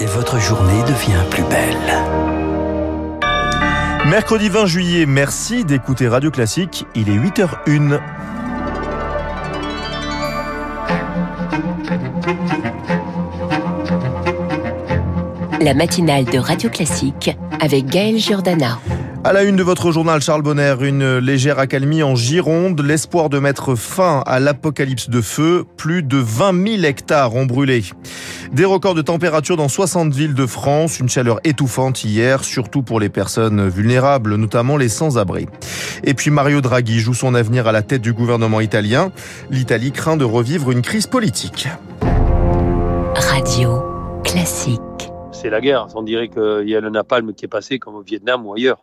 et votre journée devient plus belle. Mercredi 20 juillet, merci d'écouter Radio Classique. Il est 8h01. La matinale de Radio Classique avec Gaël Giordana. À la une de votre journal Charles Bonner, une légère accalmie en Gironde, l'espoir de mettre fin à l'apocalypse de feu. Plus de 20 000 hectares ont brûlé. Des records de température dans 60 villes de France, une chaleur étouffante hier, surtout pour les personnes vulnérables, notamment les sans-abri. Et puis Mario Draghi joue son avenir à la tête du gouvernement italien. L'Italie craint de revivre une crise politique. Radio Classique. C'est la guerre. On dirait qu'il y a le napalm qui est passé comme au Vietnam ou ailleurs.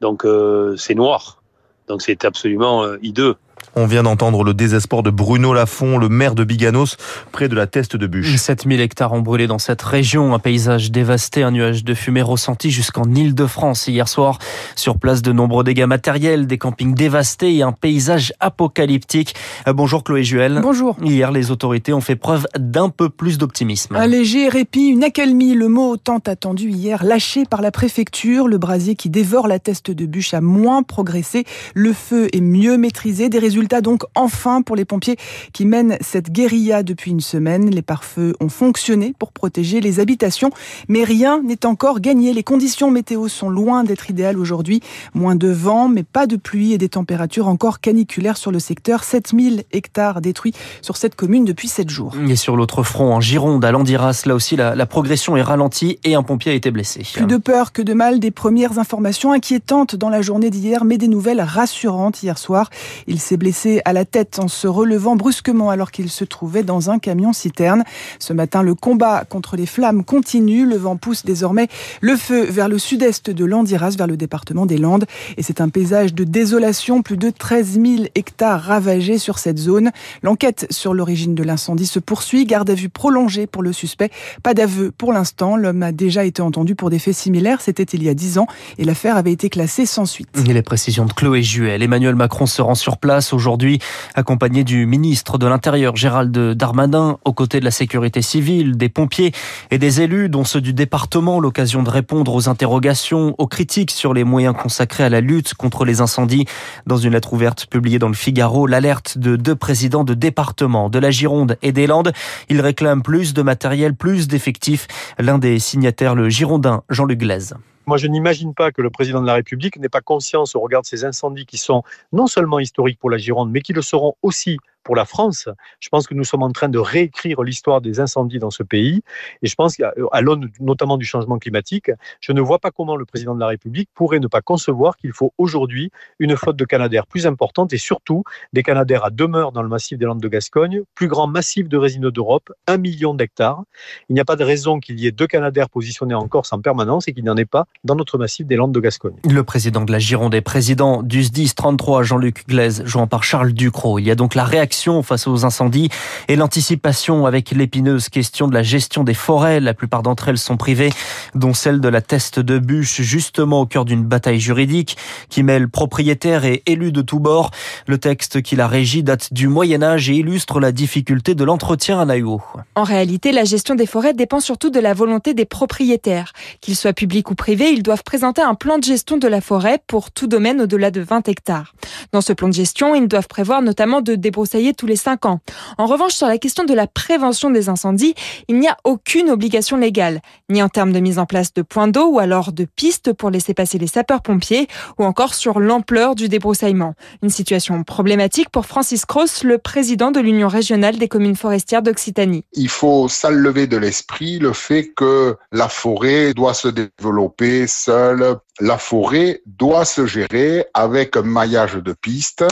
Donc euh, c'est noir. Donc c'est absolument euh, hideux. On vient d'entendre le désespoir de Bruno Lafont, le maire de Biganos, près de la Teste de Bûche. 7000 hectares ont brûlé dans cette région, un paysage dévasté, un nuage de fumée ressenti jusqu'en Île-de-France hier soir. Sur place, de nombreux dégâts matériels, des campings dévastés et un paysage apocalyptique. Euh, bonjour Chloé Juel. Bonjour. Hier, les autorités ont fait preuve d'un peu plus d'optimisme. Un léger répit, une accalmie, le mot tant attendu hier, lâché par la préfecture. Le brasier qui dévore la Teste de Bûche a moins progressé. Le feu est mieux maîtrisé. Des résultats donc enfin pour les pompiers qui mènent cette guérilla depuis une semaine. Les pare-feux ont fonctionné pour protéger les habitations, mais rien n'est encore gagné. Les conditions météo sont loin d'être idéales aujourd'hui. Moins de vent, mais pas de pluie et des températures encore caniculaires sur le secteur. 7000 hectares détruits sur cette commune depuis 7 jours. Et sur l'autre front, en Gironde, à Landiras, là aussi, la, la progression est ralentie et un pompier a été blessé. Plus de peur que de mal, des premières informations inquiétantes dans la journée d'hier, mais des nouvelles rassurantes hier soir. Il s'est blessé à la tête en se relevant brusquement alors qu'il se trouvait dans un camion citerne. Ce matin, le combat contre les flammes continue. Le vent pousse désormais le feu vers le sud-est de Landiras, vers le département des Landes. Et c'est un paysage de désolation. Plus de 13 000 hectares ravagés sur cette zone. L'enquête sur l'origine de l'incendie se poursuit. Garde à vue prolongée pour le suspect. Pas d'aveu pour l'instant. L'homme a déjà été entendu pour des faits similaires. C'était il y a 10 ans et l'affaire avait été classée sans suite. Et les précisions de Chloé Juel. Emmanuel Macron se rend sur place aujourd'hui accompagné du ministre de l'Intérieur Gérald Darmanin, aux côtés de la sécurité civile, des pompiers et des élus, dont ceux du département, l'occasion de répondre aux interrogations, aux critiques sur les moyens consacrés à la lutte contre les incendies. Dans une lettre ouverte publiée dans le Figaro, l'alerte de deux présidents de département, de la Gironde et des Landes. Ils réclament plus de matériel, plus d'effectifs. L'un des signataires, le Girondin, Jean-Luc Glaise. Moi, je n'imagine pas que le président de la République n'ait pas conscience au regard de ces incendies qui sont non seulement historiques pour la Gironde, mais qui le seront aussi pour la France. Je pense que nous sommes en train de réécrire l'histoire des incendies dans ce pays. Et je pense qu'à l'aune notamment du changement climatique, je ne vois pas comment le président de la République pourrait ne pas concevoir qu'il faut aujourd'hui une flotte de Canadair plus importante et surtout des Canadair à demeure dans le massif des Landes de Gascogne, plus grand massif de résineux d'Europe, un million d'hectares. Il n'y a pas de raison qu'il y ait deux Canadair positionnés en Corse en permanence et qu'il n'y en ait pas dans notre massif des Landes de Gascogne. Le président de la Gironde est président du SDIS 33, Jean-Luc Glaise, jouant par Charles Ducrot. Il y a donc la réaction face aux incendies et l'anticipation avec l'épineuse question de la gestion des forêts. La plupart d'entre elles sont privées, dont celle de la Teste de Bûche, justement au cœur d'une bataille juridique qui mêle propriétaires et élus de tous bords. Le texte qui la régit date du Moyen Âge et illustre la difficulté de l'entretien à Naïo. En réalité, la gestion des forêts dépend surtout de la volonté des propriétaires. Qu'ils soient publics ou privés, ils doivent présenter un plan de gestion de la forêt pour tout domaine au-delà de 20 hectares. Dans ce plan de gestion, ils doivent prévoir notamment de débroussailler tous les 5 ans. En revanche, sur la question de la prévention des incendies, il n'y a aucune obligation légale, ni en termes de mise en place de points d'eau ou alors de pistes pour laisser passer les sapeurs-pompiers, ou encore sur l'ampleur du débroussaillement. Une situation problématique pour Francis Cross, le président de l'Union régionale des communes forestières d'Occitanie. Il faut s'enlever de l'esprit le fait que la forêt doit se développer seule. La forêt doit se gérer avec un maillage de pistes,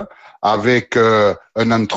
avec euh, un entretien,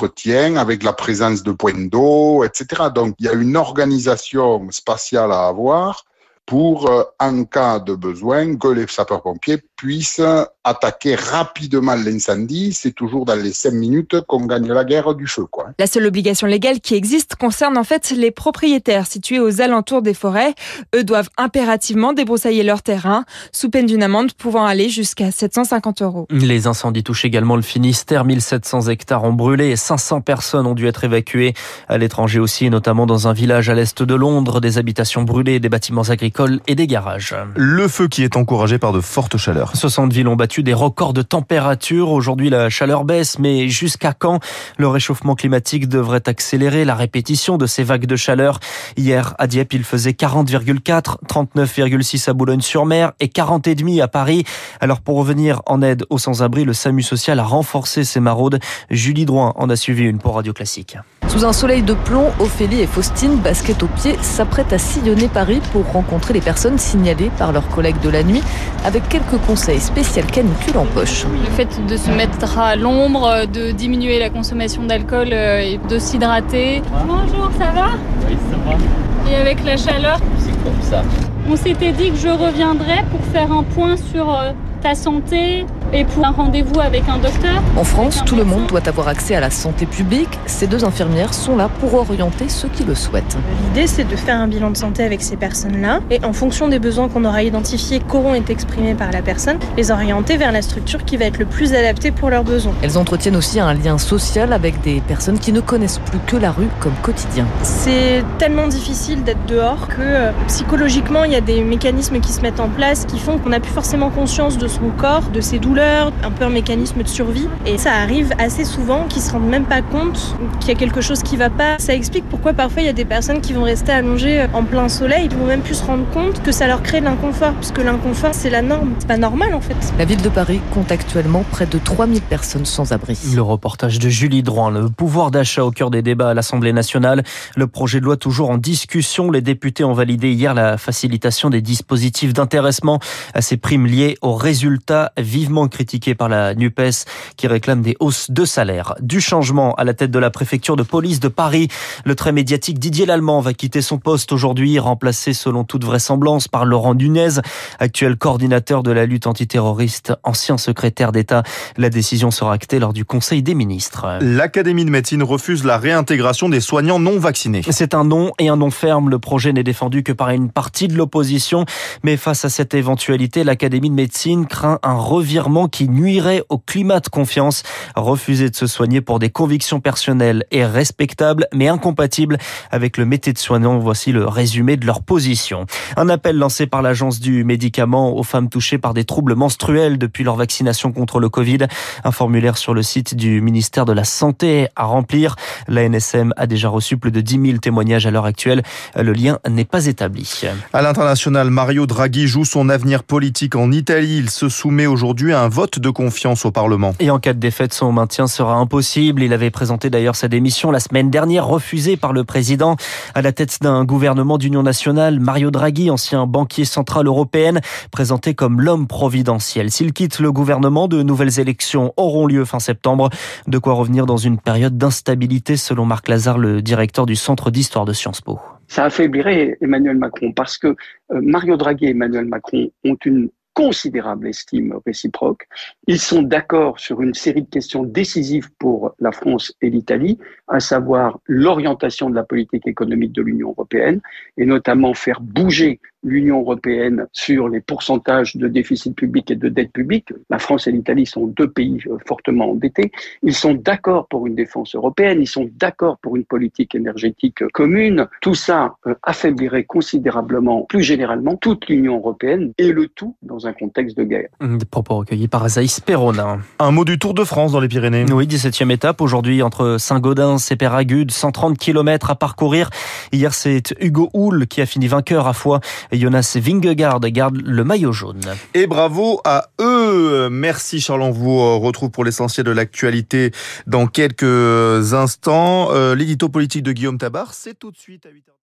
avec la présence de points d'eau, etc. Donc il y a une organisation spatiale à avoir pour, euh, en cas de besoin, que les sapeurs-pompiers puissent attaquer rapidement l'incendie. C'est toujours dans les cinq minutes qu'on gagne la guerre du feu. Quoi. La seule obligation légale qui existe concerne en fait les propriétaires situés aux alentours des forêts. Eux doivent impérativement débroussailler leur terrain, sous peine d'une amende pouvant aller jusqu'à 750 euros. Les incendies touchent également le Finistère. 1700 hectares ont brûlé et 500 personnes ont dû être évacuées à l'étranger aussi, notamment dans un village à l'est de Londres. Des habitations brûlées, des bâtiments agricoles et des garages. Le feu qui est encouragé par de fortes chaleurs. 60 villes ont battu des records de température. Aujourd'hui, la chaleur baisse, mais jusqu'à quand? Le réchauffement climatique devrait accélérer la répétition de ces vagues de chaleur Hier, à Dieppe, il faisait 40,4, 39,6 à Boulogne-sur-Mer et 40,5 à Paris. Alors pour revenir en aide aux sans-abri, le SAMU social a renforcé ses maraudes. Julie Drouin en a suivi une pour Radio Classique. Sous un soleil de plomb, Ophélie et Faustine, basket au pied, s'apprêtent à sillonner Paris pour rencontrer les personnes signalées par leurs collègues de la nuit, avec quelques conseils spécial canicule en poche. Le fait de se mettre à l'ombre, de diminuer la consommation d'alcool euh, et de s'hydrater. Bonjour, ça va? Oui, ça va. Et avec la chaleur? C'est comme ça. On s'était dit que je reviendrais pour faire un point sur euh, ta santé et pour un rendez-vous avec un docteur. En France, tout le monde doit avoir accès à la santé publique. Ces deux infirmières sont là pour orienter ceux qui le souhaitent. L'idée, c'est de faire un bilan de santé avec ces personnes-là et en fonction des besoins qu'on aura identifiés, qu'auront été exprimés par la personne, les orienter vers la structure qui va être le plus adaptée pour leurs besoins. Elles entretiennent aussi un lien social avec des personnes qui ne connaissent plus que la rue comme quotidien. C'est tellement difficile d'être dehors que euh, psychologiquement, il y a des mécanismes qui se mettent en place qui font qu'on n'a plus forcément conscience de son corps, de ses douleurs, un peu un mécanisme de survie. Et ça arrive assez souvent qu'ils se rendent même pas compte qu'il y a quelque chose qui va pas. Ça explique pourquoi parfois il y a des personnes qui vont rester allongées en plein soleil, ils vont même plus se rendre compte que ça leur crée de l'inconfort, puisque l'inconfort c'est la norme. C'est pas normal en fait. La ville de Paris compte actuellement près de 3000 personnes sans abri. Le reportage de Julie Droin, le pouvoir d'achat au cœur des débats à l'Assemblée nationale. Le projet de loi toujours en discussion. Les députés ont validé hier la facilitation des dispositifs d'intéressement à ces primes liées aux résultats vivement critiqués par la NUPES qui réclame des hausses de salaire. Du changement à la tête de la préfecture de police de Paris. Le très médiatique Didier Lallemand va quitter son poste aujourd'hui, remplacé selon toute vraisemblance par Laurent Dunez, actuel coordinateur de la lutte antiterroriste, ancien secrétaire d'État. La décision sera actée lors du Conseil des ministres. L'Académie de médecine refuse la réintégration des soignants non vaccinés. C'est un non et un non ferme. Le projet n'est défendu que par une partie de l'opposition. Mais face à cette éventualité, l'Académie de médecine craint un revirement qui nuirait au climat de confiance. Refuser de se soigner pour des convictions personnelles est respectable, mais incompatible avec le métier de soignant. Voici le résumé de leur position. Un appel lancé par l'Agence du médicament aux femmes touchées par des troubles menstruels depuis leur vaccination contre le Covid. Un formulaire sur le site du ministère de la Santé à remplir. La NSM a déjà reçu plus de 10 000 témoignages à l'heure actuelle. Le lien n'est pas établi. À l'international, Mario Draghi joue son avenir politique en Italie. Il se soumet aujourd'hui à un vote de confiance au Parlement. Et en cas de défaite, son maintien sera impossible. Il avait présenté d'ailleurs sa démission la semaine dernière, refusée par le président. À la tête d'un gouvernement d'union nationale, Mario Draghi, ancien banquier central européen, présenté comme l'homme providentiel. S'il quitte le gouvernement, de nouvelles élections auront lieu fin septembre. De quoi revenir dans une période d'instabilité, selon Marc Lazare, le directeur du Centre d'histoire de Sciences Po. Ça affaiblirait Emmanuel Macron parce que Mario Draghi et Emmanuel Macron ont une considérable estime réciproque. Ils sont d'accord sur une série de questions décisives pour la France et l'Italie, à savoir l'orientation de la politique économique de l'Union européenne et notamment faire bouger l'Union européenne sur les pourcentages de déficit public et de dette publique. La France et l'Italie sont deux pays fortement endettés. Ils sont d'accord pour une défense européenne, ils sont d'accord pour une politique énergétique commune. Tout ça affaiblirait considérablement, plus généralement, toute l'Union européenne et le tout dans un contexte de guerre. Des propos recueillis par Perronin. Un mot du Tour de France dans les Pyrénées. Oui, 17e étape aujourd'hui entre Saint-Gaudens et Péragude, 130 km à parcourir. Hier, c'est Hugo Houle qui a fini vainqueur à fois. Jonas Vingegaard garde le maillot jaune. Et bravo à eux. Merci Charles, on vous retrouve pour l'essentiel de l'actualité dans quelques instants. L'édito politique de Guillaume Tabar, c'est tout de suite à 8h.